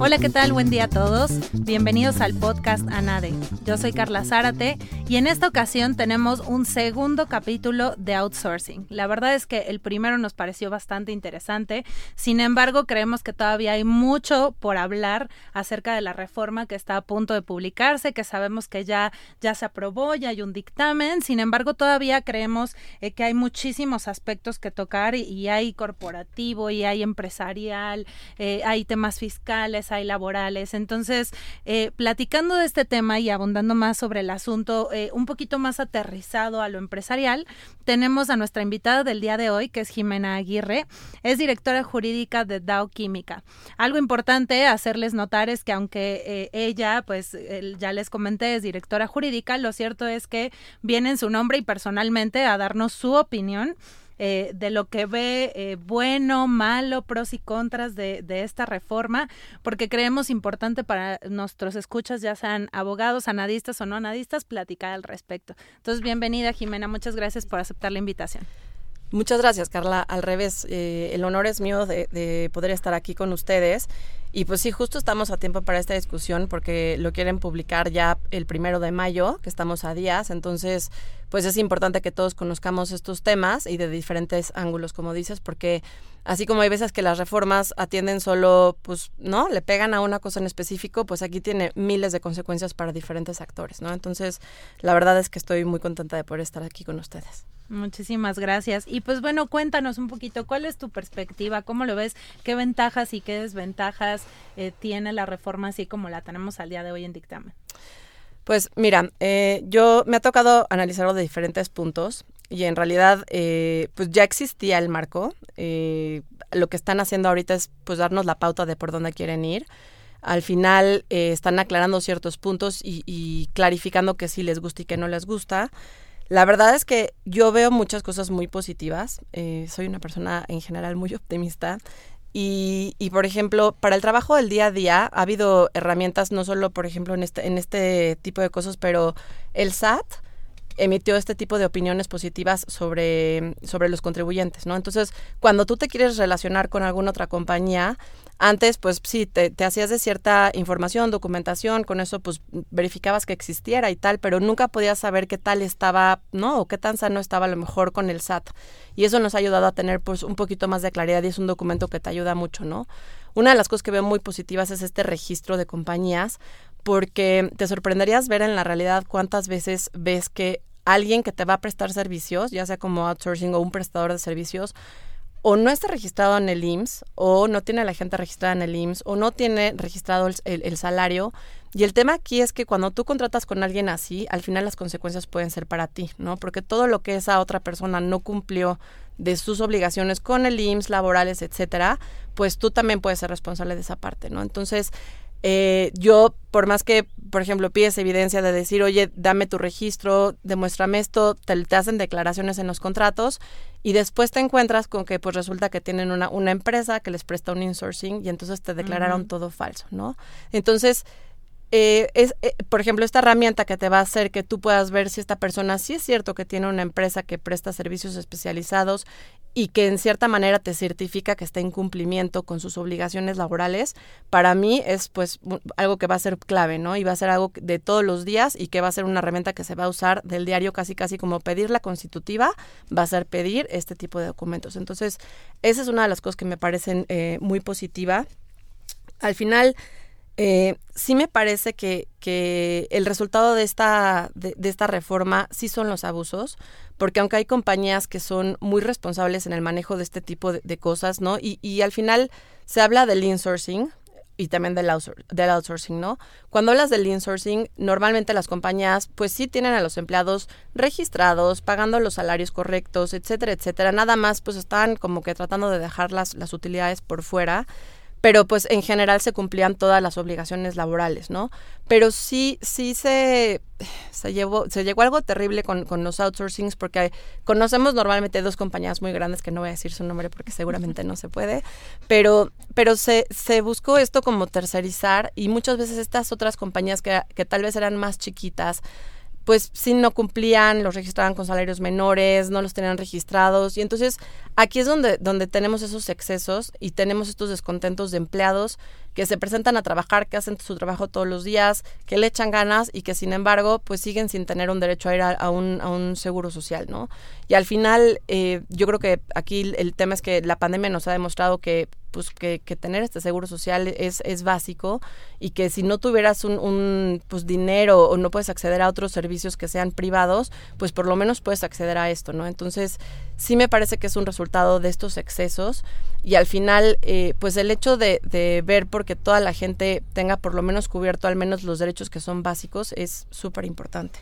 Hola, ¿qué tal? Buen día a todos. Bienvenidos al podcast ANADE. Yo soy Carla Zárate y en esta ocasión tenemos un segundo capítulo de outsourcing. La verdad es que el primero nos pareció bastante interesante, sin embargo creemos que todavía hay mucho por hablar acerca de la reforma que está a punto de publicarse, que sabemos que ya, ya se aprobó, ya hay un dictamen, sin embargo todavía creemos eh, que hay muchísimos aspectos que tocar y, hay corporativo y hay empresarial, eh, hay temas fiscales, hay laborales. Entonces, eh, platicando de este tema y abundando más sobre el asunto, eh, un poquito más aterrizado a lo empresarial, tenemos a nuestra invitada del día de hoy, que es Jimena Aguirre, es directora jurídica de Dow Química. Algo importante hacerles notar es que aunque eh, ella, pues ya les comenté, es directora jurídica, lo cierto es que viene en su nombre y personalmente a darnos su opinión eh, de lo que ve eh, bueno, malo, pros y contras de, de, esta reforma, porque creemos importante para nuestros escuchas, ya sean abogados, anadistas o no anadistas, platicar al respecto. Entonces, bienvenida Jimena, muchas gracias por aceptar la invitación. Muchas gracias, Carla. Al revés, eh, el honor es mío de, de, poder estar aquí con ustedes. Y pues sí, justo estamos a tiempo para esta discusión porque lo quieren publicar ya el primero de mayo, que estamos a días. Entonces, pues es importante que todos conozcamos estos temas y de diferentes ángulos, como dices, porque así como hay veces que las reformas atienden solo, pues, ¿no? Le pegan a una cosa en específico, pues aquí tiene miles de consecuencias para diferentes actores, ¿no? Entonces, la verdad es que estoy muy contenta de poder estar aquí con ustedes. Muchísimas gracias. Y pues bueno, cuéntanos un poquito, ¿cuál es tu perspectiva? ¿Cómo lo ves? ¿Qué ventajas y qué desventajas eh, tiene la reforma así como la tenemos al día de hoy en dictamen? Pues mira, eh, yo me ha tocado analizarlo de diferentes puntos y en realidad eh, pues ya existía el marco. lo que están haciendo ahorita es pues darnos la pauta de por dónde quieren ir. Al final están aclarando ciertos puntos y, y clarificando que sí les gusta y que no les gusta. La verdad es que yo veo muchas cosas muy positivas. Eh, soy una persona en general muy optimista. Y, y, por ejemplo, para el trabajo del día a día ha habido herramientas, no solo, por ejemplo, en este, en este tipo de cosas, pero el SAT emitió este tipo de opiniones positivas sobre, sobre los contribuyentes, ¿no? Entonces, cuando tú te quieres relacionar con alguna otra compañía, antes, pues sí, te, hacías de cierta información, documentación, con eso pues verificabas que existiera y tal, pero nunca podías saber qué tal estaba, ¿no? O qué tan sano estaba a lo mejor con el SAT. Y eso nos ha ayudado a tener pues un poquito más de claridad y es un documento que te ayuda mucho, ¿no? Una de las cosas que veo muy positivas es este registro de compañías, porque te sorprenderías ver en la realidad cuántas veces ves que alguien que te va a prestar servicios, ya sea como outsourcing o un prestador de servicios, o no está registrado en el IMSS, o no tiene a la gente registrada en el IMSS, o no tiene registrado el, salario. Y el tema aquí es que cuando tú contratas con alguien así, al final las consecuencias pueden ser para ti, ¿no? Porque todo lo que esa otra persona no cumplió de sus obligaciones con el IMSS, laborales, etcétera, pues tú también puedes ser responsable de esa parte, ¿no? Entonces, eh, yo, por más que, por ejemplo, pides evidencia de decir, oye, dame tu registro, demuéstrame esto, te, te, hacen declaraciones en los contratos y después te encuentras con que pues resulta que tienen una, una empresa que les presta un insourcing y entonces te declararon todo falso, ¿no? Entonces, eh, es, eh, por ejemplo, esta herramienta que te va a hacer que tú puedas ver si esta persona sí es cierto que tiene una empresa que presta servicios especializados y que en cierta manera te certifica que está en cumplimiento con sus obligaciones laborales, para mí es pues algo que va a ser clave, ¿no? Y va a ser algo de todos los días y que va a ser una herramienta que se va a usar del diario casi casi como pedir la constitutiva, va a ser pedir este tipo de documentos. Entonces, esa es una de las cosas que me parecen eh, muy positiva. Al final, eh, sí me parece que, que el resultado de esta, de, esta reforma sí son los abusos, porque aunque hay compañías que son muy responsables en el manejo de este tipo de, cosas, ¿no? Y, y, al final se habla del insourcing y también del, del outsourcing, ¿no? Cuando hablas del insourcing, normalmente las compañías pues sí tienen a los empleados registrados, pagando los salarios correctos, etcétera, etcétera. Nada más pues están como que tratando de dejar las, las utilidades por fuera pero pues en general se cumplían todas las obligaciones laborales, ¿no? Pero sí, sí se, se, llevó, se llegó algo terrible con, con los outsourcings porque conocemos normalmente dos compañías muy grandes, que no voy a decir su nombre porque seguramente no se puede, pero, pero se, se buscó esto como tercerizar y muchas veces estas otras compañías que, que tal vez eran más chiquitas, pues sí no cumplían, los registraban con salarios menores, no los tenían registrados y entonces aquí es donde, donde tenemos esos excesos y tenemos estos descontentos de empleados que se presentan a trabajar, que hacen su trabajo todos los días, que le echan ganas y que sin embargo pues siguen sin tener un derecho a ir a, un, a un, seguro social, ¿no? Y al final eh, yo creo que aquí el tema es que la pandemia nos ha demostrado que pues que, que, tener este seguro social es, es básico y que si no tuvieras un, pues dinero o no puedes acceder a otros servicios que sean privados, pues por lo menos puedes acceder a esto, ¿no? Entonces sí me parece que es un resultado de estos excesos y al final eh, pues el hecho de, de ver porque toda la gente tenga por lo menos cubierto al menos los derechos que son básicos es súper importante.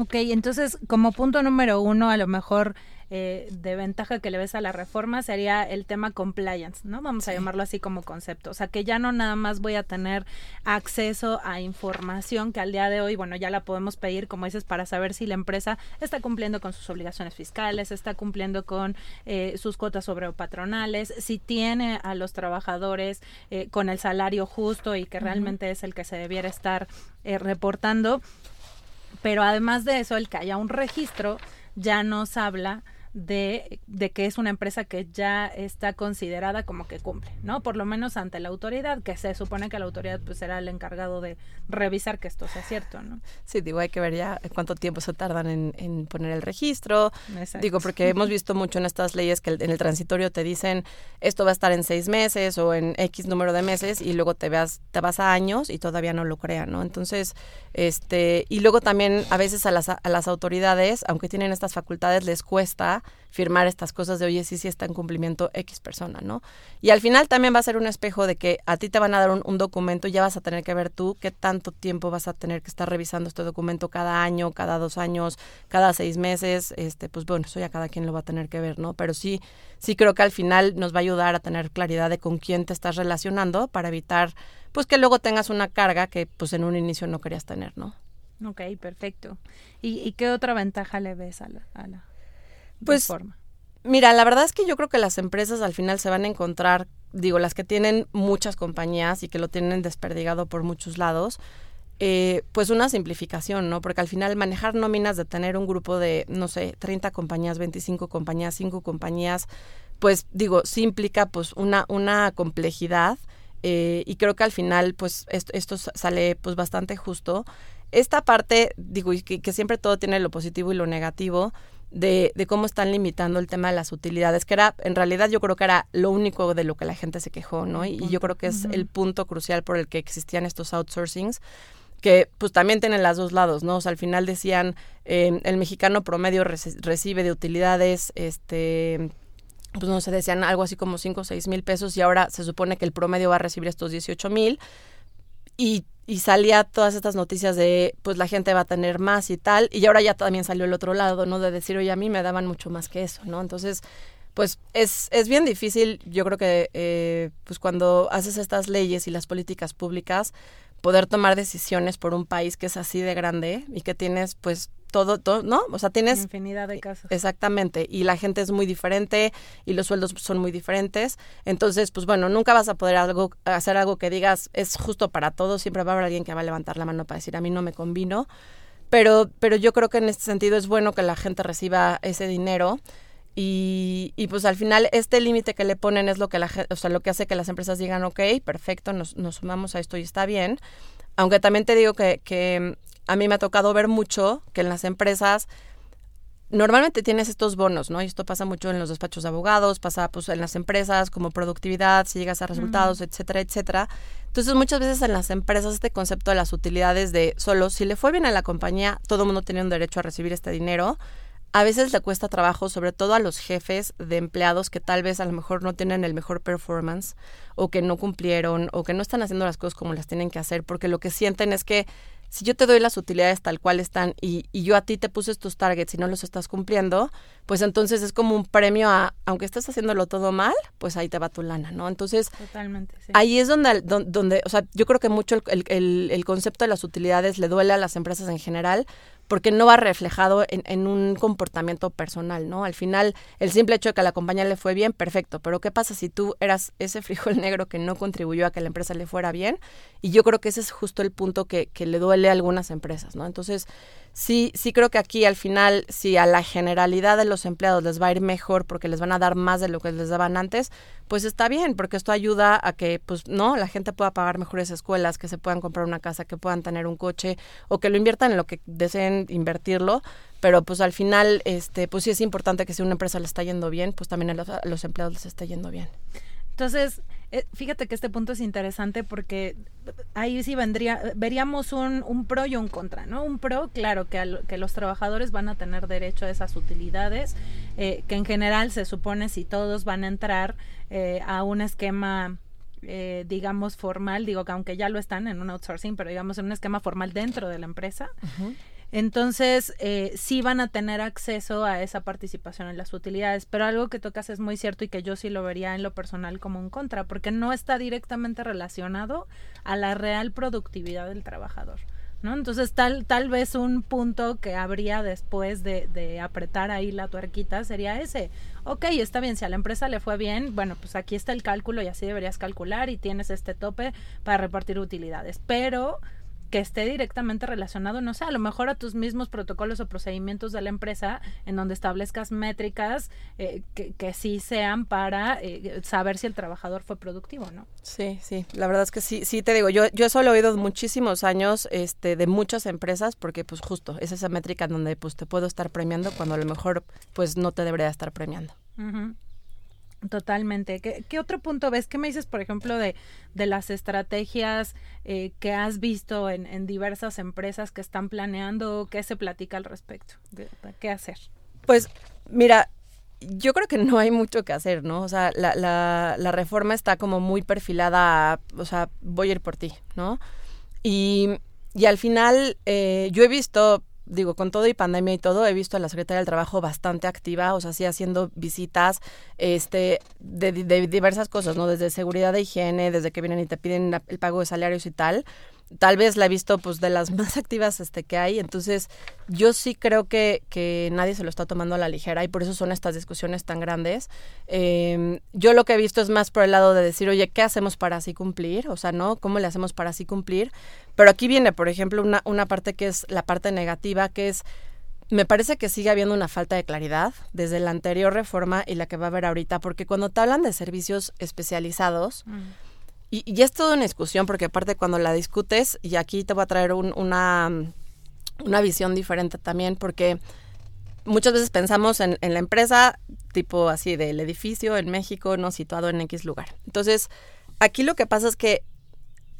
Ok, entonces como punto número uno a lo mejor eh, de ventaja que le ves a la reforma sería el tema compliance, ¿no? Vamos a llamarlo así como concepto. O sea, que ya no nada más voy a tener acceso a información que al día de hoy, bueno, ya la podemos pedir, como dices, para saber si la empresa está cumpliendo con sus obligaciones fiscales, está cumpliendo con eh, sus cuotas sobre patronales, si tiene a los trabajadores eh, con el salario justo y que realmente es el que se debiera estar reportando. Pero además de eso, el que haya un registro ya nos habla de, de, que es una empresa que ya está considerada como que cumple, ¿no? Por lo menos ante la autoridad, que se supone que la autoridad pues será el encargado de revisar que esto sea cierto, ¿no? Sí, digo, hay que ver ya cuánto tiempo se tardan en, en poner el registro. Digo, porque hemos visto mucho en estas leyes que en el transitorio te dicen esto va a estar en seis meses o en X número de meses y luego te, veas, te vas a años y todavía no lo crean, ¿no? Entonces, este, y luego también a veces a las, a las autoridades, aunque tienen estas facultades, les cuesta firmar estas cosas de, oye, sí, sí está en cumplimiento X persona, ¿no? Y al final también va a ser un espejo de que a ti te van a dar un, documento y ya vas a tener que ver tú qué tanto tiempo vas a tener que estar revisando este documento cada año, cada dos años, cada seis meses, este, pues bueno, eso ya cada quien lo va a tener que ver, ¿no? Pero sí, sí creo que al final nos va a ayudar a tener claridad de con quién te estás relacionando para evitar, pues que luego tengas una carga que pues en un inicio no querías tener, ¿no? Ok, perfecto. ¿Y, qué otra ventaja le ves a la, a la pues, Mira, la verdad es que yo creo que las empresas al final se van a encontrar, digo, las que tienen muchas compañías y que lo tienen desperdigado por muchos lados, eh, pues una simplificación, ¿no? Porque al final manejar nóminas de tener un grupo de, no sé, 30 compañías, 25 compañías, 5 compañías, pues digo, sí implica pues una, una complejidad eh, y creo que al final pues esto, esto sale pues bastante justo. Esta parte, digo, que, que siempre todo tiene lo positivo y lo negativo, de, de, cómo están limitando el tema de las utilidades, que era, en realidad yo creo que era lo único de lo que la gente se quejó, ¿no? Y, yo creo que es el punto crucial por el que existían estos outsourcings que pues también tienen las dos lados, ¿no? O sea, al final decían, eh, el mexicano promedio recibe de utilidades, este, pues no sé, decían algo así como 5 o 6 mil pesos y ahora se supone que el promedio va a recibir estos 18 mil y y salía todas estas noticias de pues la gente va a tener más y tal y ahora ya también salió el otro lado no de decir oye a mí me daban mucho más que eso no entonces pues es, es bien difícil yo creo que eh, pues cuando haces estas leyes y las políticas públicas poder tomar decisiones por un país que es así de grande y que tienes pues todo, todo, ¿no? O sea, tienes... Infinidad de casos. Exactamente, y la gente es muy diferente y los sueldos son muy diferentes. Entonces, pues bueno, nunca vas a poder algo, hacer algo que digas es justo para todos, siempre va a haber alguien que va a levantar la mano para decir a mí no me convino. Pero, pero yo creo que en este sentido es bueno que la gente reciba ese dinero y, y, pues al final este límite que le ponen es lo que la o sea, lo que hace que las empresas digan, ok, perfecto, nos, nos sumamos a esto y está bien. Aunque también te digo que, que a mí me ha tocado ver mucho que en las empresas normalmente tienes estos bonos, ¿no? Y esto pasa mucho en los despachos de abogados, pasa pues en las empresas como productividad, si llegas a resultados, etcétera, etcétera. Entonces muchas veces en las empresas este concepto de las utilidades de solo si le fue bien a la compañía, todo el mundo tiene un derecho a recibir este dinero a veces le cuesta trabajo, sobre todo a los jefes de empleados que tal vez a lo mejor no tienen el mejor performance o que no cumplieron o que no están haciendo las cosas como las tienen que hacer, porque lo que sienten es que si yo te doy las utilidades tal cual están y, y yo a ti te puse tus targets y no los estás cumpliendo, pues entonces es como un premio a, aunque estés haciéndolo todo mal, pues ahí te va tu lana, ¿no? Entonces, Totalmente, sí. ahí es donde, donde, o sea, yo creo que mucho el, el, el concepto de las utilidades le duele a las empresas en general, porque no va reflejado en, en, un comportamiento personal, ¿no? Al final, el simple hecho de que a la compañía le fue bien, perfecto, pero ¿qué pasa si tú eras ese frijol negro que no contribuyó a que la empresa le fuera bien? Y yo creo que ese es justo el punto que, que le duele a algunas empresas, ¿no? Entonces, sí, sí creo que aquí al final, si a la generalidad de los empleados les va a ir mejor porque les van a dar más de lo que les daban antes, pues está bien, porque esto ayuda a que, pues, no, la gente pueda pagar mejores escuelas, que se puedan comprar una casa, que puedan tener un coche, o que lo inviertan en lo que deseen invertirlo, pero pues al final, este, pues sí es importante que si una empresa le está yendo bien, pues también a los, a los empleados les está yendo bien. Entonces, eh, fíjate que este punto es interesante porque ahí sí vendría, veríamos un, un pro y un contra, ¿no? Un pro, claro, que, al, que los trabajadores van a tener derecho a esas utilidades, eh, que en general se supone si todos van a entrar eh, a un esquema eh, digamos, formal, digo que aunque ya lo están en un outsourcing, pero digamos en un esquema formal dentro de la empresa. Uh. Entonces, eh, sí van a tener acceso a esa participación en las utilidades, pero algo que tocas es muy cierto y que yo sí lo vería en lo personal como un contra, porque no está directamente relacionado a la real productividad del trabajador. ¿No? Entonces tal, tal vez un punto que habría después de, de, apretar ahí la tuerquita sería ese. Ok, está bien, si a la empresa le fue bien, bueno, pues aquí está el cálculo y así deberías calcular y tienes este tope para repartir utilidades. Pero que esté directamente relacionado, no sé, a lo mejor a tus mismos protocolos o procedimientos de la empresa en donde establezcas métricas eh, que, que, sí sean para eh, saber si el trabajador fue productivo, ¿no? Sí, sí, la verdad es que sí, sí te digo, yo, yo eso lo he oído muchísimos años este, de muchas empresas porque pues justo es esa métrica en donde pues te puedo estar premiando cuando a lo mejor pues no te debería estar premiando. Uh -huh. Totalmente. ¿Qué, ¿Qué, otro punto ves? ¿Qué me dices, por ejemplo, de, de las estrategias eh, que has visto en, en, diversas empresas que están planeando? ¿Qué se platica al respecto? ¿Qué hacer? Pues, mira, yo creo que no hay mucho que hacer, ¿no? O sea, la, la, la reforma está como muy perfilada a, o sea, voy a ir por ti, ¿no? Y, y al final, eh, yo he visto digo, con todo y pandemia y todo, he visto a la Secretaría del Trabajo bastante activa, o sea, sí haciendo visitas este, de, diversas cosas, ¿no? Desde seguridad de higiene, desde que vienen y te piden el pago de salarios y tal. Tal vez la he visto, pues, de las más activas este, que hay. Entonces, yo sí creo que, que nadie se lo está tomando a la ligera y por eso son estas discusiones tan grandes. Eh, yo lo que he visto es más por el lado de decir, oye, ¿qué hacemos para así cumplir? O sea, ¿no? ¿Cómo le hacemos para así cumplir? Pero aquí viene, por ejemplo, una, una parte que es la parte negativa, que es me parece que sigue habiendo una falta de claridad desde la anterior reforma y la que va a haber ahorita, porque cuando te hablan de servicios especializados, mm. y, y, es toda una discusión, porque aparte cuando la discutes, y aquí te voy a traer un, una, una visión diferente también, porque muchas veces pensamos en, en, la empresa tipo así del edificio en México, no situado en X lugar. Entonces, aquí lo que pasa es que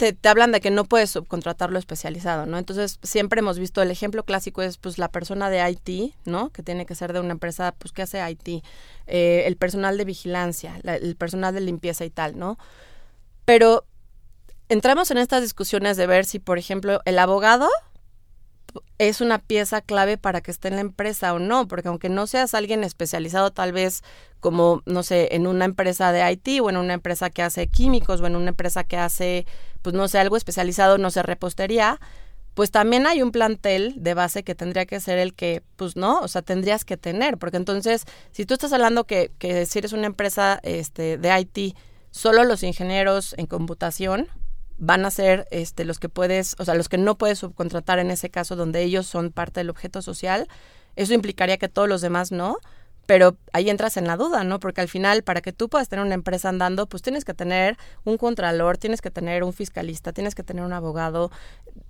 te, hablan de que no puedes subcontratar lo especializado, ¿no? Entonces, siempre hemos visto el ejemplo clásico es pues la persona de IT, ¿no? Que tiene que ser de una empresa, pues que hace IT, eh, el personal de vigilancia, la, el personal de limpieza y tal, ¿no? Pero entramos en estas discusiones de ver si, por ejemplo, el abogado es una pieza clave para que esté en la empresa o no, porque aunque no seas alguien especializado tal vez como, no sé, en una empresa de IT o en una empresa que hace químicos o en una empresa que hace, pues no sé, algo especializado, no sé, repostería, pues también hay un plantel de base que tendría que ser el que, pues no, o sea, tendrías que tener, porque entonces, si tú estás hablando que, que si eres una empresa este, de IT, solo los ingenieros en computación, van a ser este, los que puedes, o sea, los que no puedes subcontratar en ese caso donde ellos son parte del objeto social. Eso implicaría que todos los demás no, pero ahí entras en la duda, ¿no? Porque al final, para que tú puedas tener una empresa andando, pues tienes que tener un contralor, tienes que tener un fiscalista, tienes que tener un abogado,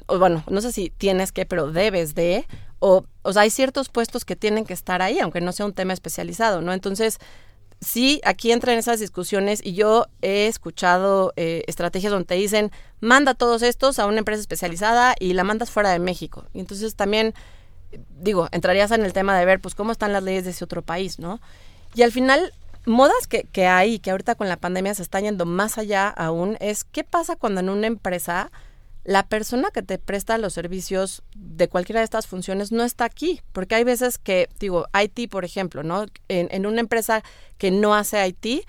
o bueno, no sé si tienes que, pero debes de, o, o sea, hay ciertos puestos que tienen que estar ahí, aunque no sea un tema especializado, ¿no? Entonces, sí, aquí entran esas discusiones y yo he escuchado eh, estrategias donde te dicen, manda todos estos a una empresa especializada y la mandas fuera de México. Y entonces también, digo, entrarías en el tema de ver, pues, cómo están las leyes de ese otro país, ¿no? Y al final, modas que, que hay, que ahorita con la pandemia se están yendo más allá aún, es qué pasa cuando en una empresa la persona que te presta los servicios de cualquiera de estas funciones no está aquí, porque hay veces que, digo, IT, por ejemplo, ¿no? En, en una empresa que no hace IT,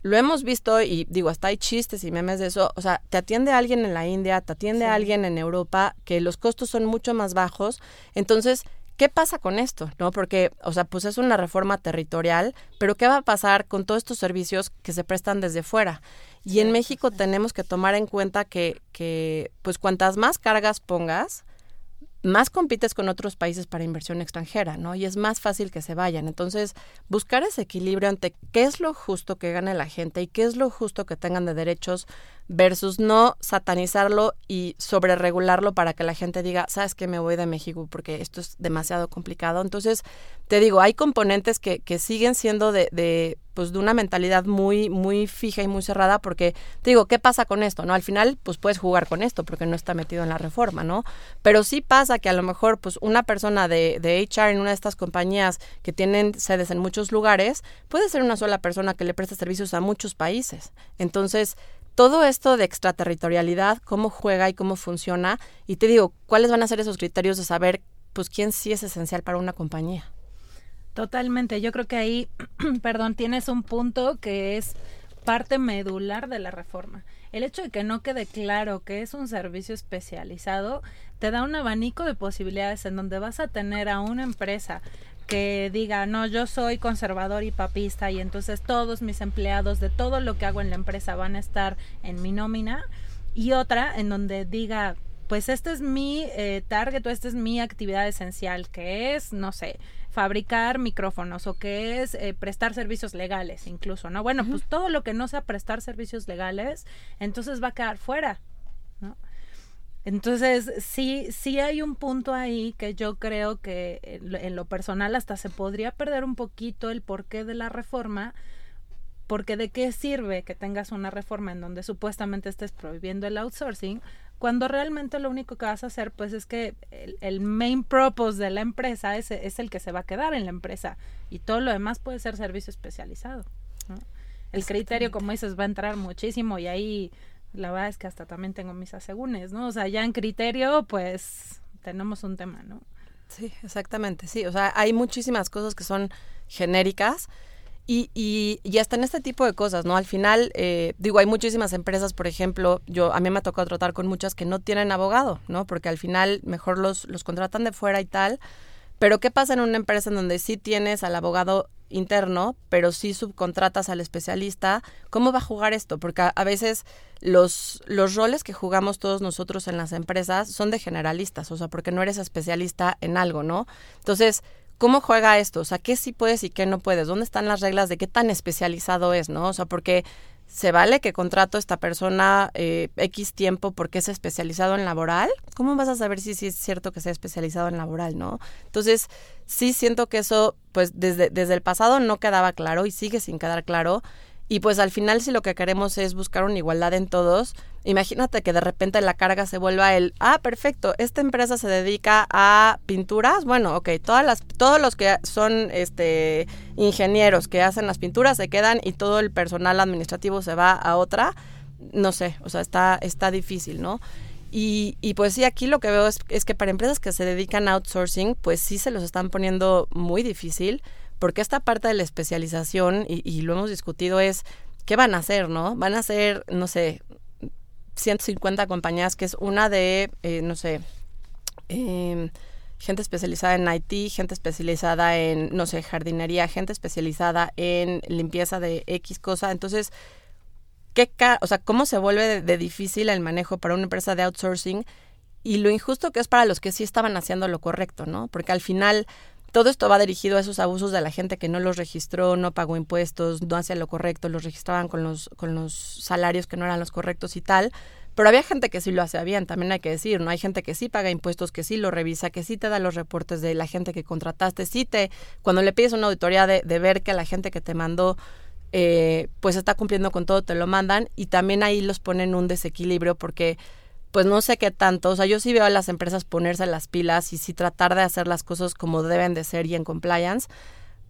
lo hemos visto y digo, hasta hay chistes y memes de eso. O sea, te atiende alguien en la India, te atiende alguien en Europa, que los costos son mucho más bajos. Entonces, ¿qué pasa con esto? ¿No? Porque, o sea, pues es una reforma territorial, pero ¿qué va a pasar con todos estos servicios que se prestan desde fuera? Y en México tenemos que tomar en cuenta que, que, pues, cuantas más cargas pongas, más compites con otros países para inversión extranjera, ¿no? Y es más fácil que se vayan. Entonces, buscar ese equilibrio entre qué es lo justo que gane la gente y qué es lo justo que tengan de derechos versus no satanizarlo y sobreregularlo para que la gente diga, sabes que me voy de México porque esto es demasiado complicado. Entonces, te digo, hay componentes que, que siguen siendo de, de, pues, de una mentalidad muy, muy fija y muy cerrada porque, te digo, ¿qué pasa con esto? no Al final, pues puedes jugar con esto porque no está metido en la reforma, ¿no? Pero sí pasa que a lo mejor, pues, una persona de, de HR en una de estas compañías que tienen sedes en muchos lugares, puede ser una sola persona que le presta servicios a muchos países. Entonces, todo esto de extraterritorialidad, cómo juega y cómo funciona, y te digo, cuáles van a ser esos criterios de saber, pues, quién sí es esencial para una compañía. Totalmente, yo creo que ahí, perdón, tienes un punto que es parte medular de la reforma. El hecho de que no quede claro que es un servicio especializado te da un abanico de posibilidades en donde vas a tener a una empresa que diga, no, yo soy conservador y papista y entonces todos mis empleados de todo lo que hago en la empresa van a estar en mi nómina. Y otra en donde diga, pues este es mi eh, target o esta es mi actividad esencial, que es, no sé, fabricar micrófonos o que es eh, prestar servicios legales incluso, ¿no? Bueno, pues todo lo que no sea prestar servicios legales, entonces va a quedar fuera, ¿no? Entonces, sí, sí hay un punto ahí que yo creo que en lo personal hasta se podría perder un poquito el porqué de la reforma, porque de qué sirve que tengas una reforma en donde supuestamente estés prohibiendo el outsourcing, cuando realmente lo único que vas a hacer pues es que el, main purpose de la empresa es, es, el que se va a quedar en la empresa y todo lo demás puede ser servicio especializado. El criterio, como dices, va a entrar muchísimo y ahí la verdad es que hasta también tengo mis asegúnes, ¿no? O sea, ya en criterio, pues tenemos un tema, ¿no? Sí, exactamente, sí. O sea, hay muchísimas cosas que son genéricas y, y, y hasta en este tipo de cosas, ¿no? Al final, eh, digo, hay muchísimas empresas, por ejemplo, yo a mí me ha tocado tratar con muchas que no tienen abogado, ¿no? Porque al final mejor los, los contratan de fuera y tal. Pero ¿qué pasa en una empresa en donde sí tienes al abogado interno, pero sí subcontratas al especialista, ¿cómo va a jugar esto? Porque a, veces los, los roles que jugamos todos nosotros en las empresas son de generalistas, o sea, porque no eres especialista en algo, ¿no? Entonces, ¿cómo juega esto? O sea, ¿qué sí puedes y qué no puedes? ¿Dónde están las reglas de qué tan especializado es, no? O sea, porque ¿Se vale que contrato a esta persona eh, X tiempo porque es especializado en laboral? ¿Cómo vas a saber si, es cierto que sea especializado en laboral, no? Entonces, sí siento que eso, pues desde, desde el pasado no quedaba claro y sigue sin quedar claro. Y pues al final si lo que queremos es buscar una igualdad en todos, imagínate que de repente la carga se vuelva el, ah, perfecto, esta empresa se dedica a pinturas, bueno, ok, todas las, todos los que son este ingenieros que hacen las pinturas se quedan y todo el personal administrativo se va a otra, no sé, o sea, está, está difícil, ¿no? Y, y, pues sí, aquí lo que veo es, es, que para empresas que se dedican a outsourcing, pues sí se los están poniendo muy difícil porque esta parte de la especialización, y, lo hemos discutido, es qué van a hacer, ¿no? Van a ser, no sé, 150 compañías, que es una de, eh, no sé, em, gente especializada en IT, gente especializada en, no sé, jardinería, gente especializada en limpieza de X cosa. Entonces, ¿qué o sea, ¿cómo se vuelve de, difícil el manejo para una empresa de outsourcing? Y lo injusto que es para los que sí estaban haciendo lo correcto, ¿no? Porque al final todo esto va dirigido a esos abusos de la gente que no los registró, no pagó impuestos, no hacía lo correcto, los registraban con los, con los salarios que no eran los correctos y tal. Pero había gente que sí lo hacía bien, también hay que decir, ¿no? Hay gente que sí paga impuestos, que sí lo revisa, que sí te da los reportes de la gente que contrataste, sí te, cuando le pides una auditoría de, de ver que la gente que te mandó eh, pues está cumpliendo con todo, te lo mandan y también ahí los ponen un desequilibrio porque pues no sé qué tanto, o sea, yo sí veo a las empresas ponerse las pilas y sí tratar de hacer las cosas como deben de ser y en compliance,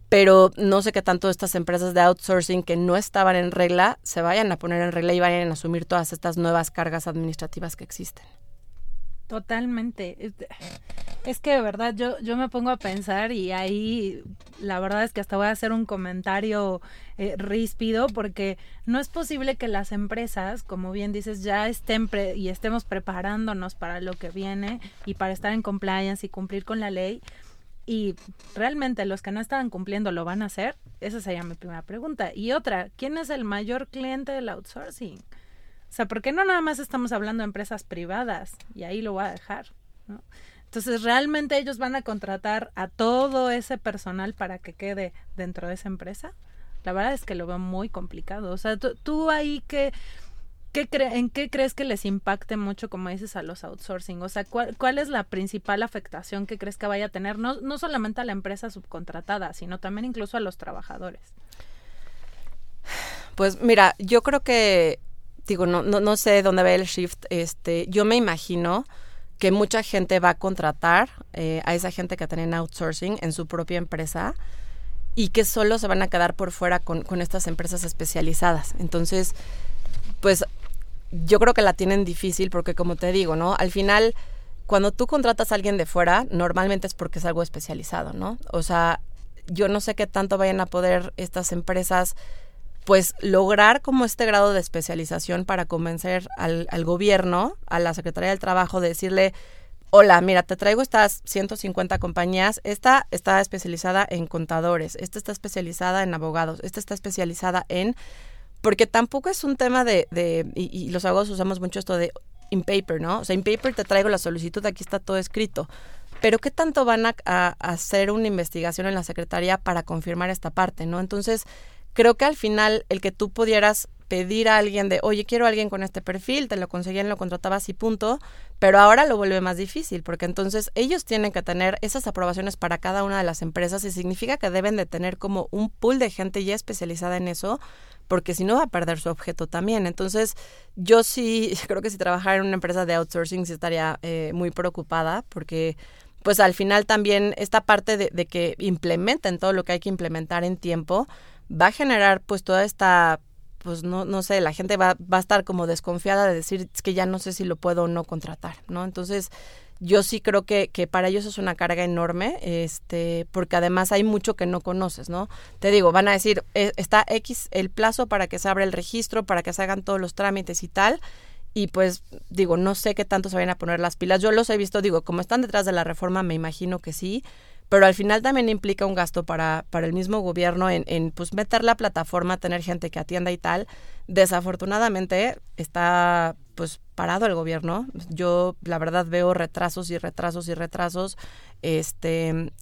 pero no sé qué tanto estas empresas de outsourcing que no estaban en regla se vayan a poner en regla y vayan a asumir todas estas nuevas cargas administrativas que existen. Totalmente. Es que de verdad yo, yo me pongo a pensar y ahí la verdad es que hasta voy a hacer un comentario eh, ríspido porque no es posible que las empresas, como bien dices, ya estén y estemos preparándonos para lo que viene y para estar en compliance y cumplir con la ley y realmente los que no estaban cumpliendo lo van a hacer. Esa sería mi primera pregunta. Y otra, ¿quién es el mayor cliente del outsourcing? O sea, ¿por qué no nada más estamos hablando de empresas privadas? Y ahí lo voy a dejar. ¿no? Entonces, realmente ellos van a contratar a todo ese personal para que quede dentro de esa empresa. La verdad es que lo veo muy complicado. O sea, tú, ahí que... ¿Qué ¿En qué crees que les impacte mucho, como dices, a los outsourcing? O sea, ¿cuál, ¿cuál, es la principal afectación que crees que vaya a tener, no, no solamente a la empresa subcontratada, sino también incluso a los trabajadores? Pues mira, yo creo que, digo, no, no, no sé dónde va el shift, este, yo me imagino que mucha gente va a contratar eh, a esa gente que tienen outsourcing en su propia empresa y que solo se van a quedar por fuera con, con estas empresas especializadas. Entonces, pues yo creo que la tienen difícil porque como te digo, ¿no? Al final, cuando tú contratas a alguien de fuera, normalmente es porque es algo especializado, ¿no? O sea, yo no sé qué tanto vayan a poder estas empresas pues lograr como este grado de especialización para convencer al, gobierno, a la Secretaría del Trabajo, de decirle, hola, mira, te traigo estas 150 compañías, esta está especializada en contadores, esta está especializada en abogados, esta está especializada en... Porque tampoco es un tema de, de y, los abogados usamos mucho esto de in paper, ¿no? O sea, in paper te traigo la solicitud, aquí está todo escrito. Pero ¿qué tanto van a hacer una investigación en la Secretaría para confirmar esta parte, ¿no? Entonces, creo que al final el que tú pudieras pedir a alguien de, oye, quiero a alguien con este perfil, te lo conseguían, lo contratabas y punto, pero ahora lo vuelve más difícil, porque entonces ellos tienen que tener esas aprobaciones para cada una de las empresas y significa que deben de tener como un pool de gente ya especializada en eso, porque si no va a perder su objeto también. Entonces, yo sí creo que si trabajara en una empresa de outsourcing sí estaría eh, muy preocupada, porque pues al final también esta parte de, de que implementen todo lo que hay que implementar en tiempo, va a generar pues toda esta pues no, no sé, la gente va, va a estar como desconfiada de decir es que ya no sé si lo puedo o no contratar, ¿no? Entonces, yo sí creo que, que para ellos es una carga enorme, este, porque además hay mucho que no conoces, ¿no? Te digo, van a decir, eh, está X el plazo para que se abra el registro, para que se hagan todos los trámites y tal, y pues digo, no sé qué tanto se vayan a poner las pilas. Yo los he visto, digo, como están detrás de la reforma, me imagino que sí, pero al final también implica un gasto para, para el mismo gobierno en, en pues meter la plataforma, tener gente que atienda y tal. Desafortunadamente está pues parado el gobierno. Yo la verdad veo retrasos y retrasos y retrasos. Este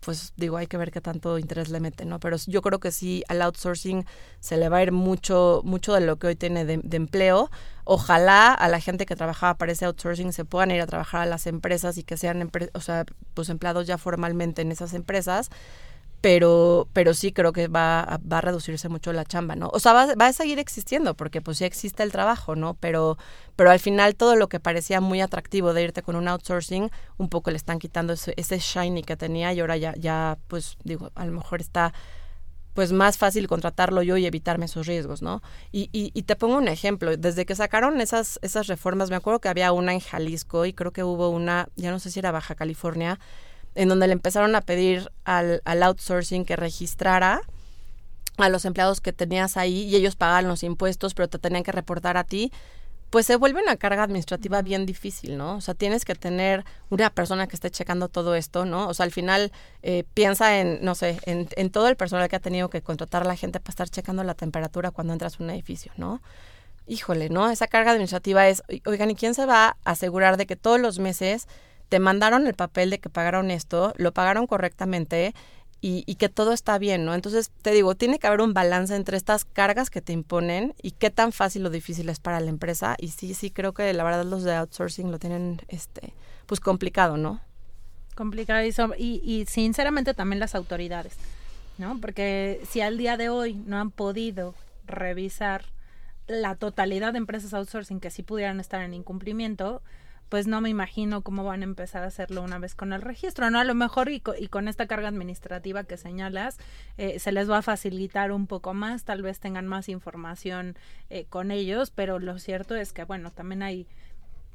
pues digo, hay que ver qué tanto interés le mete, ¿no? Pero yo creo que sí, al outsourcing se le va a ir mucho, mucho de lo que hoy tiene de, empleo. Ojalá a la gente que trabajaba para ese outsourcing se puedan ir a trabajar a las empresas y que sean, o sea, pues empleados ya formalmente en esas empresas pero, pero sí creo que va, a, va a reducirse mucho la chamba, ¿no? O sea, va, va, a seguir existiendo porque pues sí existe el trabajo, ¿no? Pero, pero al final todo lo que parecía muy atractivo de irte con un outsourcing, un poco le están quitando ese, ese shiny que tenía y ahora ya, ya, pues digo, a lo mejor está pues más fácil contratarlo yo y evitarme esos riesgos, ¿no? Y, y, y, te pongo un ejemplo, desde que sacaron esas, esas reformas, me acuerdo que había una en Jalisco y creo que hubo una, ya no sé si era Baja California, en donde le empezaron a pedir al, al outsourcing que registrara a los empleados que tenías ahí y ellos pagaban los impuestos, pero te tenían que reportar a ti, pues se vuelve una carga administrativa bien difícil, ¿no? O sea, tienes que tener una persona que esté checando todo esto, ¿no? O sea, al final eh, piensa en, no sé, en, en, todo el personal que ha tenido que contratar a la gente para estar checando la temperatura cuando entras a un edificio, ¿no? Híjole, ¿no? Esa carga administrativa es, oigan, ¿y quién se va a asegurar de que todos los meses te mandaron el papel de que pagaron esto, lo pagaron correctamente y, que todo está bien, ¿no? Entonces, te digo, tiene que haber un balance entre estas cargas que te imponen y qué tan fácil o difícil es para la empresa. Y sí, sí, creo que la verdad los de outsourcing lo tienen, este, pues complicado, ¿no? Complicado y, y sinceramente también las autoridades, ¿no? Porque si al día de hoy no han podido revisar la totalidad de empresas outsourcing que sí pudieran estar en incumplimiento, pues no me imagino cómo van a empezar a hacerlo una vez con el registro, ¿no? A lo mejor y, con esta carga administrativa que señalas, eh, se les va a facilitar un poco más, tal vez tengan más información eh, con ellos, pero lo cierto es que, bueno, también hay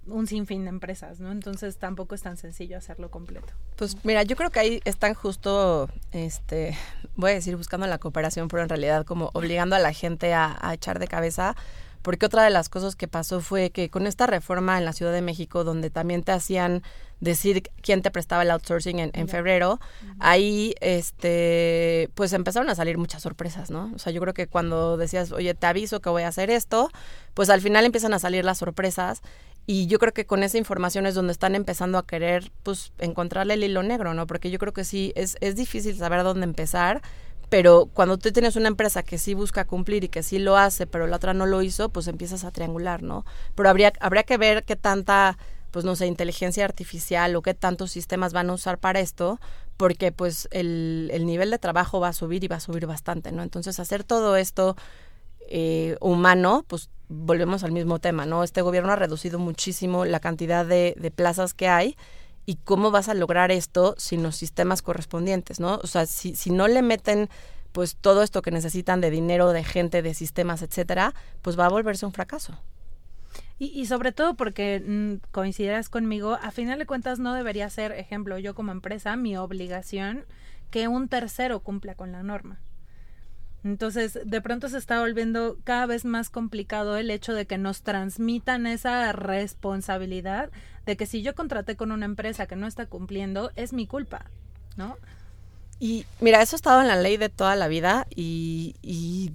un sinfín de empresas, ¿no? Entonces tampoco es tan sencillo hacerlo completo. Pues mira, yo creo que ahí están justo, este, voy a decir buscando la cooperación, pero en realidad como obligando a la gente a echar de cabeza porque otra de las cosas que pasó fue que con esta reforma en la Ciudad de México, donde también te hacían decir quién te prestaba el outsourcing en, febrero, ahí este pues empezaron a salir muchas sorpresas, ¿no? O sea, yo creo que cuando decías, oye, te aviso que voy a hacer esto, pues al final empiezan a salir las sorpresas y yo creo que con esa información es donde están empezando a querer, pues, encontrarle el hilo negro, ¿no? Porque yo creo que sí, es, es difícil saber dónde empezar, pero cuando tú tienes una empresa que sí busca cumplir y que sí lo hace, pero la otra no lo hizo, pues empiezas a triangular, ¿no? Pero habría, habría que ver qué tanta, pues no sé, inteligencia artificial o qué tantos sistemas van a usar para esto, porque pues el, el nivel de trabajo va a subir y va a subir bastante, ¿no? Entonces hacer todo esto eh, humano, pues volvemos al mismo tema, ¿no? Este gobierno ha reducido muchísimo la cantidad de, de plazas que hay y cómo vas a lograr esto sin los sistemas correspondientes, ¿no? O sea, si, si no le meten pues todo esto que necesitan de dinero, de gente, de sistemas, etcétera, pues va a volverse un fracaso. Y, y sobre todo porque mm, coincidirás conmigo, a final de cuentas no debería ser, ejemplo, yo como empresa, mi obligación que un tercero cumpla con la norma. Entonces, de pronto se está volviendo cada vez más complicado el hecho de que nos transmitan esa responsabilidad de que si yo contraté con una empresa que no está cumpliendo, es mi culpa, ¿no? Y mira, eso ha estado en la ley de toda la vida y, y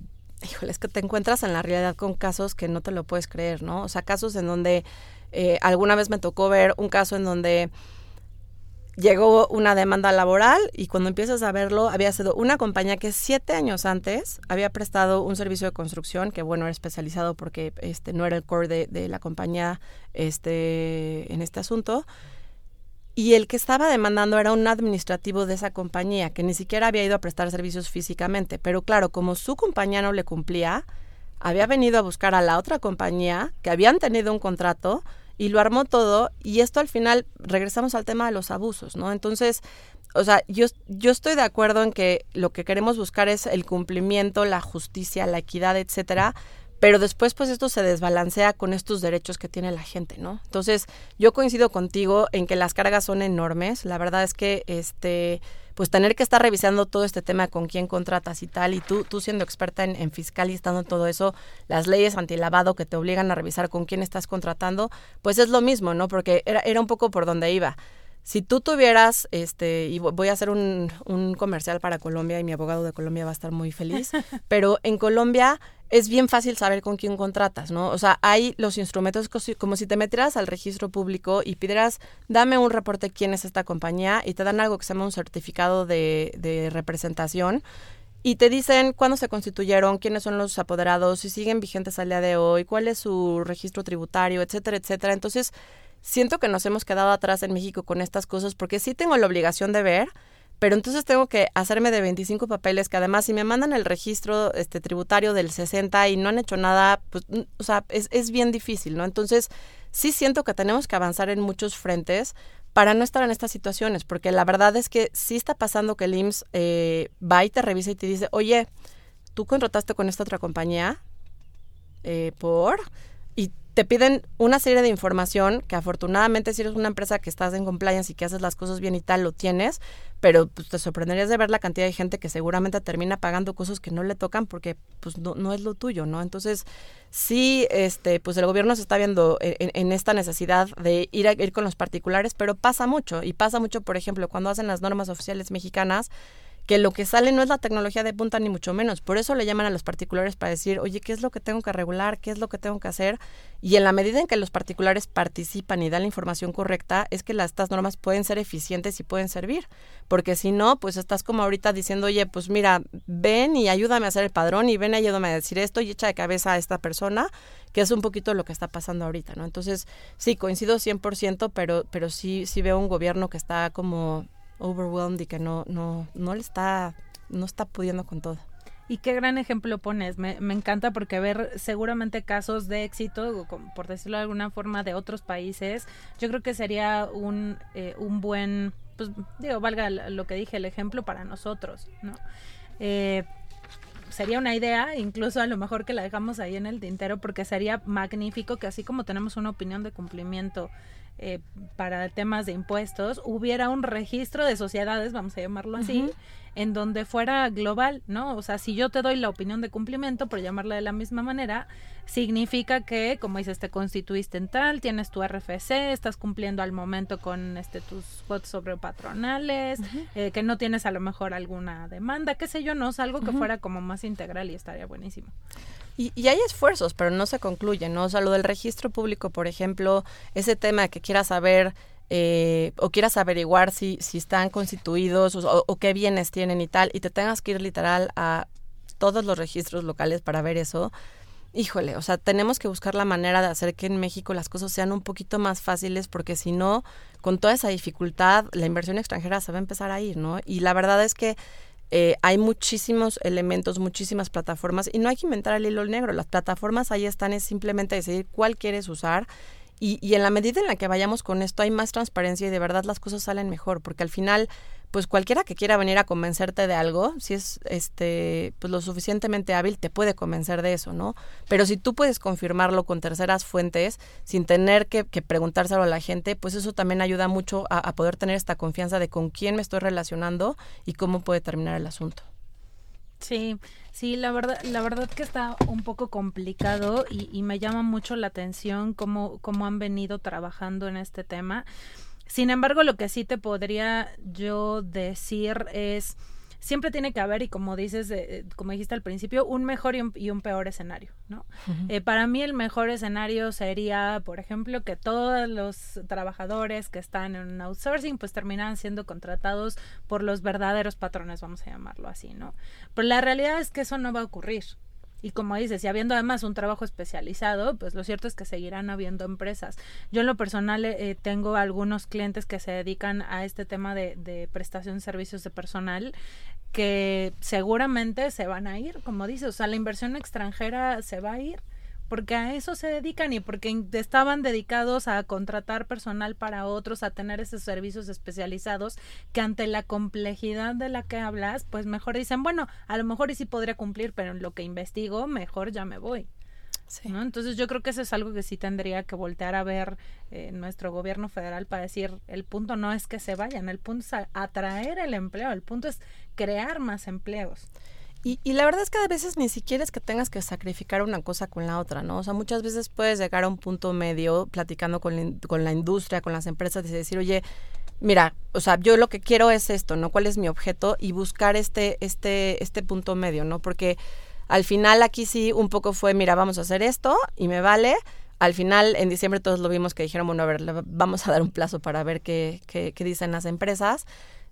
híjole, es que te encuentras en la realidad con casos que no te lo puedes creer, ¿no? O sea, casos en donde eh, alguna vez me tocó ver un caso en donde llegó una demanda laboral y cuando empiezas a verlo había sido una compañía que siete años antes había prestado un servicio de construcción que bueno era especializado porque este no era el core de, la compañía este en este asunto. Y el que estaba demandando era un administrativo de esa compañía que ni siquiera había ido a prestar servicios físicamente. Pero claro como su compañía no le cumplía había venido a buscar a la otra compañía que habían tenido un contrato y lo armó todo y esto al final regresamos al tema de los abusos, ¿no? Entonces, o sea, yo, yo estoy de acuerdo en que lo que queremos buscar es el cumplimiento, la justicia, la equidad, etcétera, pero después pues esto se desbalancea con estos derechos que tiene la gente, ¿no? Entonces, yo coincido contigo en que las cargas son enormes, la verdad es que este pues tener que estar revisando todo este tema con quién contratas y tal, y tú, tú siendo experta en, fiscal y estando en todo eso, las leyes antilavado que te obligan a revisar con quién estás contratando, pues es lo mismo, ¿no? Porque era, era un poco por donde iba. Si tú tuvieras, este, y voy a hacer un, un comercial para Colombia y mi abogado de Colombia va a estar muy feliz, pero en Colombia es bien fácil saber con quién contratas, ¿no? O sea, hay los instrumentos como si te metieras al registro público y pidieras, dame un reporte quién es esta compañía y te dan algo que se llama un certificado de, de representación y te dicen cuándo se constituyeron, quiénes son los apoderados, si siguen vigentes al día de hoy, cuál es su registro tributario, etcétera, etcétera. Entonces, siento que nos hemos quedado atrás en México con estas cosas porque sí tengo la obligación de ver, pero entonces tengo que hacerme de 25 papeles que además si me mandan el registro este tributario del 60 y no han hecho nada, pues, o sea, es, es bien difícil, ¿no? Entonces, sí siento que tenemos que avanzar en muchos frentes para no estar en estas situaciones, porque la verdad es que sí está pasando que el IMSS eh, va y te revisa y te dice, oye, tú contrataste con esta otra compañía eh, por te piden una serie de información que afortunadamente si eres una empresa que estás en compliance y que haces las cosas bien y tal, lo tienes, pero pues, te sorprenderías de ver la cantidad de gente que seguramente termina pagando cosas que no le tocan porque pues no, no es lo tuyo, ¿no? Entonces, sí, este, pues el gobierno se está viendo en, en, esta necesidad de ir a ir con los particulares, pero pasa mucho, y pasa mucho, por ejemplo, cuando hacen las normas oficiales mexicanas, que lo que sale no es la tecnología de punta ni mucho menos. Por eso le llaman a los particulares para decir, oye, ¿qué es lo que tengo que regular? ¿Qué es lo que tengo que hacer? Y en la medida en que los particulares participan y dan la información correcta, es que las, estas normas pueden ser eficientes y pueden servir. Porque si no, pues estás como ahorita diciendo, oye, pues mira, ven y ayúdame a hacer el padrón y ven y ayúdame a decir esto y echa de cabeza a esta persona, que es un poquito lo que está pasando ahorita, ¿no? Entonces, sí, coincido 100%, pero, pero sí, sí veo un gobierno que está como overwhelmed y que no, no, no le está, no está pudiendo con todo. Y qué gran ejemplo pones. Me, me, encanta porque ver seguramente casos de éxito, por decirlo de alguna forma, de otros países, yo creo que sería un, eh, un buen, pues digo, valga lo que dije, el ejemplo para nosotros, ¿no? Eh, sería una idea, incluso a lo mejor que la dejamos ahí en el tintero, porque sería magnífico que así como tenemos una opinión de cumplimiento eh, para temas de impuestos, hubiera un registro de sociedades, vamos a llamarlo así, en donde fuera global, ¿no? O sea, si yo te doy la opinión de cumplimiento, por llamarla de la misma manera, significa que, como dices, te constituiste en tal, tienes tu RFC, estás cumpliendo al momento con este tus votos sobre patronales, eh, que no tienes a lo mejor alguna demanda, qué sé yo, no, es algo que fuera como más integral y estaría buenísimo. Y, y, hay esfuerzos, pero no se concluyen, ¿no? O sea, lo del registro público, por ejemplo, ese tema que quieras saber eh, o quieras averiguar si, si están constituidos o, qué bienes tienen y tal, y te tengas que ir literal a todos los registros locales para ver eso, híjole, o sea, tenemos que buscar la manera de hacer que en México las cosas sean un poquito más fáciles, porque si no, con toda esa dificultad, la inversión extranjera se va a empezar a ir, ¿no? Y la verdad es que eh, hay muchísimos elementos, muchísimas plataformas, y no hay que inventar el hilo negro, las plataformas ahí están, es simplemente decidir cuál quieres usar y, y en la medida en la que vayamos con esto hay más transparencia y de verdad las cosas salen mejor, porque al final, pues cualquiera que quiera venir a convencerte de algo, si es este pues lo suficientemente hábil, te puede convencer de eso, ¿no? Pero si tú puedes confirmarlo con terceras fuentes, sin tener que, preguntárselo a la gente, pues eso también ayuda mucho a, a poder tener esta confianza de con quién me estoy relacionando y cómo puede terminar el asunto. Sí, sí, la verdad, la verdad que está un poco complicado y, y me llama mucho la atención cómo, cómo han venido trabajando en este tema. Sin embargo, lo que sí te podría yo decir es siempre tiene que haber, y como dices, eh, como dijiste al principio, un mejor y un, peor escenario, ¿no? Eh, para mí el mejor escenario sería, por ejemplo, que todos los trabajadores que están en un outsourcing pues terminan siendo contratados por los verdaderos patrones, vamos a llamarlo así, ¿no? Pero la realidad es que eso no va a ocurrir. Y como dices, y habiendo además un trabajo especializado, pues lo cierto es que seguirán habiendo empresas. Yo en lo personal eh, tengo algunos clientes que se dedican a este tema de, de prestación de servicios de personal que seguramente se van a ir, como dices, o sea, la inversión extranjera se va a ir porque a eso se dedican y porque estaban dedicados a contratar personal para otros, a tener esos servicios especializados que ante la complejidad de la que hablas, pues mejor dicen, bueno, a lo mejor y sí podría cumplir, pero en lo que investigo, mejor ya me voy. ¿no? Entonces yo creo que eso es algo que sí tendría que voltear a ver eh, nuestro gobierno federal para decir, el punto no es que se vayan, el punto es atraer el empleo, el punto es crear más empleos. Y, y, la verdad es que a veces ni siquiera es que tengas que sacrificar una cosa con la otra, ¿no? O sea, muchas veces puedes llegar a un punto medio platicando con la, con la industria, con las empresas, y decir, oye, mira, o sea, yo lo que quiero es esto, ¿no? ¿Cuál es mi objeto? Y buscar este, este, este punto medio, ¿no? Porque al final aquí sí un poco fue, mira, vamos a hacer esto y me vale. Al final, en diciembre todos lo vimos que dijeron, bueno, a ver, vamos a dar un plazo para ver qué, qué, qué dicen las empresas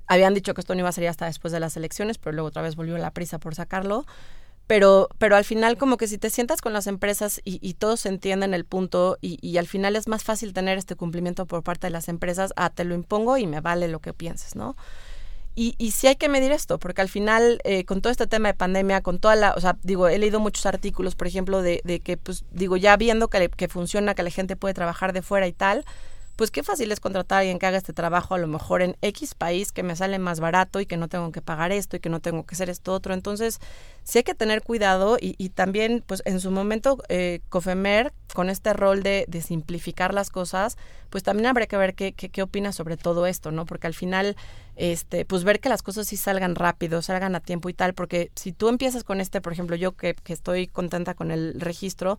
habían dicho que esto no iba a ser hasta después de las elecciones, pero luego otra vez volvió la prisa por sacarlo. Pero, pero al final como que si te sientas con las empresas y, y todos entienden el punto y, y, al final es más fácil tener este cumplimiento por parte de las empresas, ah, te lo impongo y me vale lo que pienses, ¿no? Y, y sí hay que medir esto, porque al final, eh, con todo este tema de pandemia, con toda la, o sea, digo, he leído muchos artículos, por ejemplo, de, de que, pues, digo, ya viendo que, que funciona, que la gente puede trabajar de fuera y tal, pues qué fácil es contratar a alguien que haga este trabajo a lo mejor en X país que me sale más barato y que no tengo que pagar esto y que no tengo que hacer esto otro. Entonces, sí hay que tener cuidado y, y también, pues en su momento, eh, Cofemer, con este rol de, de, simplificar las cosas, pues también habría que ver qué, qué, qué opina sobre todo esto, ¿no? Porque al final, este, pues ver que las cosas sí salgan rápido, salgan a tiempo y tal, porque si tú empiezas con este, por ejemplo, yo que, que estoy contenta con el registro,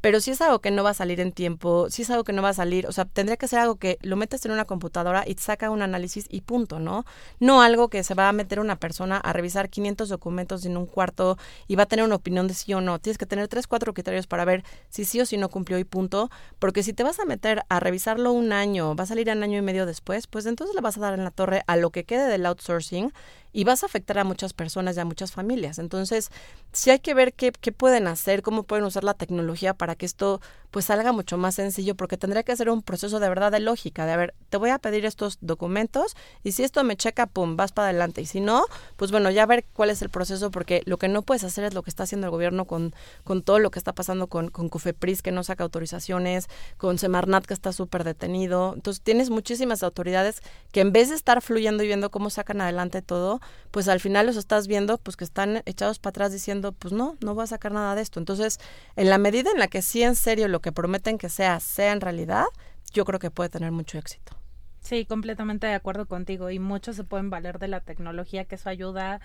pero si es algo que no va a salir en tiempo, si es algo que no va a salir, o sea, tendría que ser algo que lo metes en una computadora y saca un análisis y punto, ¿no? No algo que se va a meter una persona a revisar 500 documentos en un cuarto y va a tener una opinión de sí o no. Tienes que tener tres, cuatro criterios para ver si sí o si no cumplió y punto, porque si te vas a meter a revisarlo un año, va a salir un año y medio después, pues entonces le vas a dar en la torre a lo que quede del outsourcing y vas a afectar a muchas personas y a muchas familias. Entonces, sí hay que ver qué, qué pueden hacer, cómo pueden usar la tecnología para que esto pues salga mucho más sencillo, porque tendría que ser un proceso de verdad de lógica, de a ver, te voy a pedir estos documentos y si esto me checa, pum, vas para adelante. Y si no, pues bueno, ya ver cuál es el proceso, porque lo que no puedes hacer es lo que está haciendo el gobierno con, con todo lo que está pasando con, con Cofepris, que no saca autorizaciones, con Semarnat, que está súper detenido. Entonces, tienes muchísimas autoridades que en vez de estar fluyendo y viendo cómo sacan adelante todo, Pues al final los estás viendo pues que están echados para atrás diciendo, pues no, no voy a sacar nada de esto. Entonces, en la medida en la que sí en serio lo que prometen que sea sea en realidad, yo creo que puede tener mucho éxito. Sí, completamente de acuerdo contigo y muchos se pueden valer de la tecnología que eso ayuda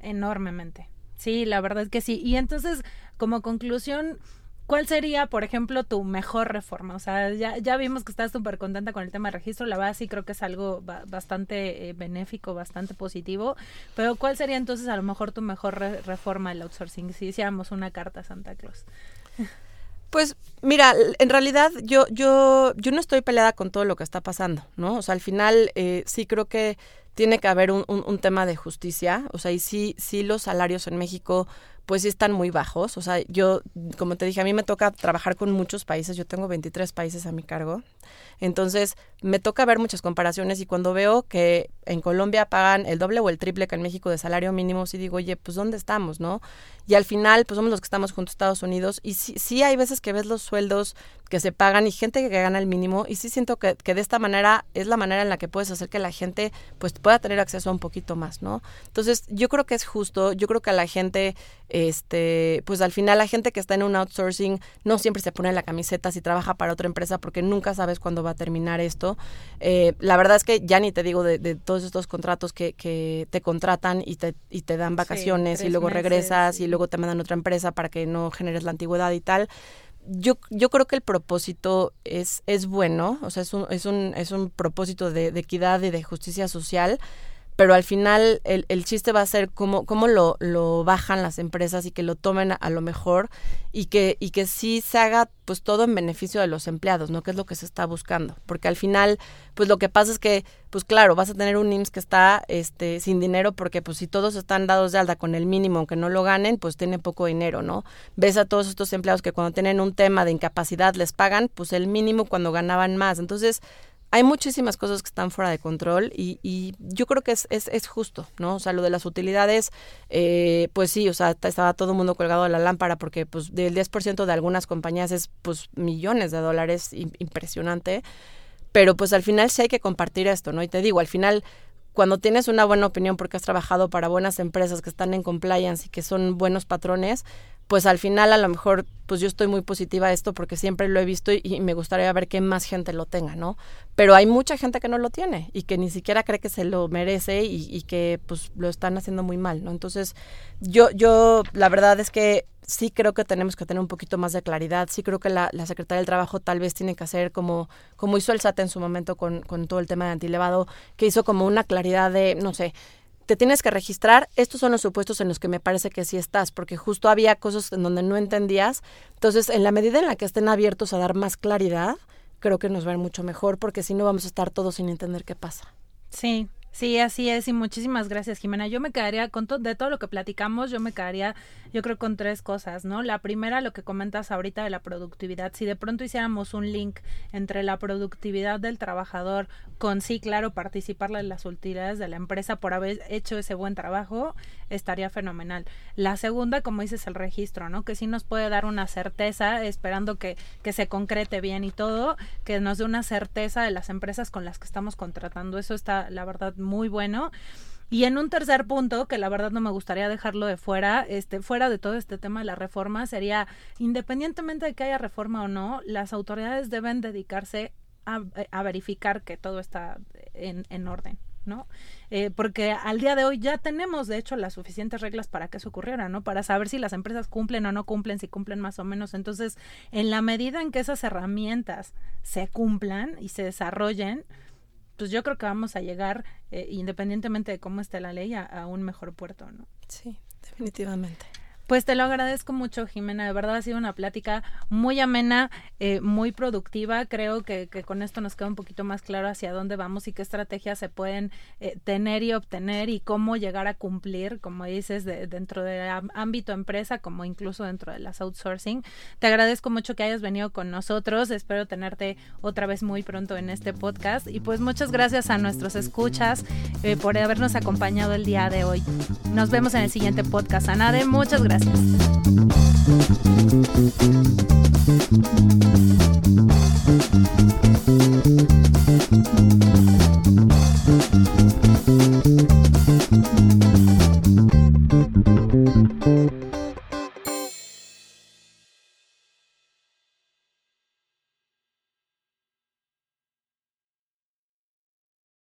enormemente. Sí, la verdad es que sí. Y entonces, como conclusión, ¿Cuál sería, por ejemplo, tu mejor reforma? O sea, ya, ya vimos que estás súper contenta con el tema de registro, la verdad sí creo que es algo bastante eh, benéfico, bastante positivo, pero ¿cuál sería entonces a lo mejor tu mejor reforma del outsourcing si hiciéramos una carta a Santa Claus? Pues mira, en realidad yo, yo, yo no estoy peleada con todo lo que está pasando, ¿no? O sea, al final eh, sí creo que tiene que haber un, un, tema de justicia, o sea, y sí, sí los salarios en México pues sí están muy bajos. O sea, yo, como te dije, a mí me toca trabajar con muchos países, yo tengo 23 países a mi cargo. Entonces, me toca ver muchas comparaciones y cuando veo que en Colombia pagan el doble o el triple que en México de salario mínimo, sí digo, oye, pues ¿dónde estamos, no? Y al final, pues somos los que estamos junto a Estados Unidos y sí, hay veces que ves los sueldos que se pagan y gente que gana el mínimo y sí siento que, que de esta manera es la manera en la que puedes hacer que la gente pues pueda tener acceso a un poquito más, ¿no? Entonces, yo creo que es justo, yo creo que la gente este, pues al final la gente que está en un outsourcing no siempre se pone la camiseta si trabaja para otra empresa porque nunca sabes cuándo va a terminar esto. Eh, la verdad es que ya ni te digo de, todos estos contratos que, que, te contratan y te, y te dan vacaciones y luego regresas y luego te mandan a otra empresa para que no generes la antigüedad y tal. Yo, yo creo que el propósito es, es bueno, o sea, es un, es un, es un propósito de, de equidad y de justicia social pero al final el, el chiste va a ser cómo, cómo lo, lo, bajan las empresas y que lo tomen a, lo mejor y que, y que sí se haga pues todo en beneficio de los empleados, ¿no? Que es lo que se está buscando. Porque al final, pues lo que pasa es que, pues claro, vas a tener un IMSS que está este, sin dinero porque pues si todos están dados de alta con el mínimo, aunque no lo ganen, pues tiene poco dinero, ¿no? Ves a todos estos empleados que cuando tienen un tema de incapacidad les pagan pues el mínimo cuando ganaban más. Entonces, hay muchísimas cosas que están fuera de control y, y yo creo que es, es, es, justo, ¿no? O sea, lo de las utilidades, eh, pues sí, o sea, estaba todo el mundo colgado de la lámpara porque pues del 10% de algunas compañías es pues millones de dólares, impresionante, pero pues al final sí hay que compartir esto, ¿no? Y te digo, al final cuando tienes una buena opinión porque has trabajado para buenas empresas que están en compliance y que son buenos patrones, pues al final a lo mejor pues yo estoy muy positiva a esto porque siempre lo he visto y, me gustaría ver que más gente lo tenga, ¿no? Pero hay mucha gente que no lo tiene y que ni siquiera cree que se lo merece y, y que pues lo están haciendo muy mal, ¿no? Entonces yo, yo la verdad es que sí creo que tenemos que tener un poquito más de claridad. Sí creo que la, la Secretaría del Trabajo tal vez tiene que hacer como, como hizo el SAT en su momento con, con todo el tema de antilevado, que hizo como una claridad de, no sé, te tienes que registrar. Estos son los supuestos en los que me parece que sí estás, porque justo había cosas en donde no entendías. Entonces, en la medida en la que estén abiertos a dar más claridad, creo que nos va a ir mucho mejor, porque si no vamos a estar todos sin entender qué pasa. Sí, Sí, así es y muchísimas gracias Jimena. Yo me quedaría con de todo lo que platicamos, yo me quedaría yo creo con tres cosas, ¿no? La primera, lo que comentas ahorita de la productividad. Si de pronto hiciéramos un link entre la productividad del trabajador con sí, claro, participarle en las utilidades de la empresa por haber hecho ese buen trabajo, estaría fenomenal. La segunda, como dices, el registro, ¿no? Que sí nos puede dar una certeza, esperando que, que se concrete bien y todo, que nos dé una certeza de las empresas con las que estamos contratando. Eso está, la verdad, muy bueno. Y en un tercer punto, que la verdad no me gustaría dejarlo de fuera, este, fuera de todo este tema de la reforma, sería, independientemente de que haya reforma o no, las autoridades deben dedicarse a, a verificar que todo está en, en orden. ¿no? Eh, porque al día de hoy ya tenemos, de hecho, las suficientes reglas para que eso ocurriera, ¿no? Para saber si las empresas cumplen o no cumplen, si cumplen más o menos. Entonces, en la medida en que esas herramientas se cumplan y se desarrollen, pues yo creo que vamos a llegar, eh, independientemente de cómo esté la ley, a, un mejor puerto, ¿no? Sí, definitivamente. Pues te lo agradezco mucho, Jimena. De verdad ha sido una plática muy amena, eh, muy productiva. Creo que, con esto nos queda un poquito más claro hacia dónde vamos y qué estrategias se pueden eh, tener y obtener y cómo llegar a cumplir, como dices, de, dentro del ámbito empresa, como incluso dentro de las outsourcing. Te agradezco mucho que hayas venido con nosotros. Espero tenerte otra vez muy pronto en este podcast. Y pues muchas gracias a nuestros escuchas eh, por habernos acompañado el día de hoy. Nos vemos en el siguiente podcast. Anade, muchas gracias. it.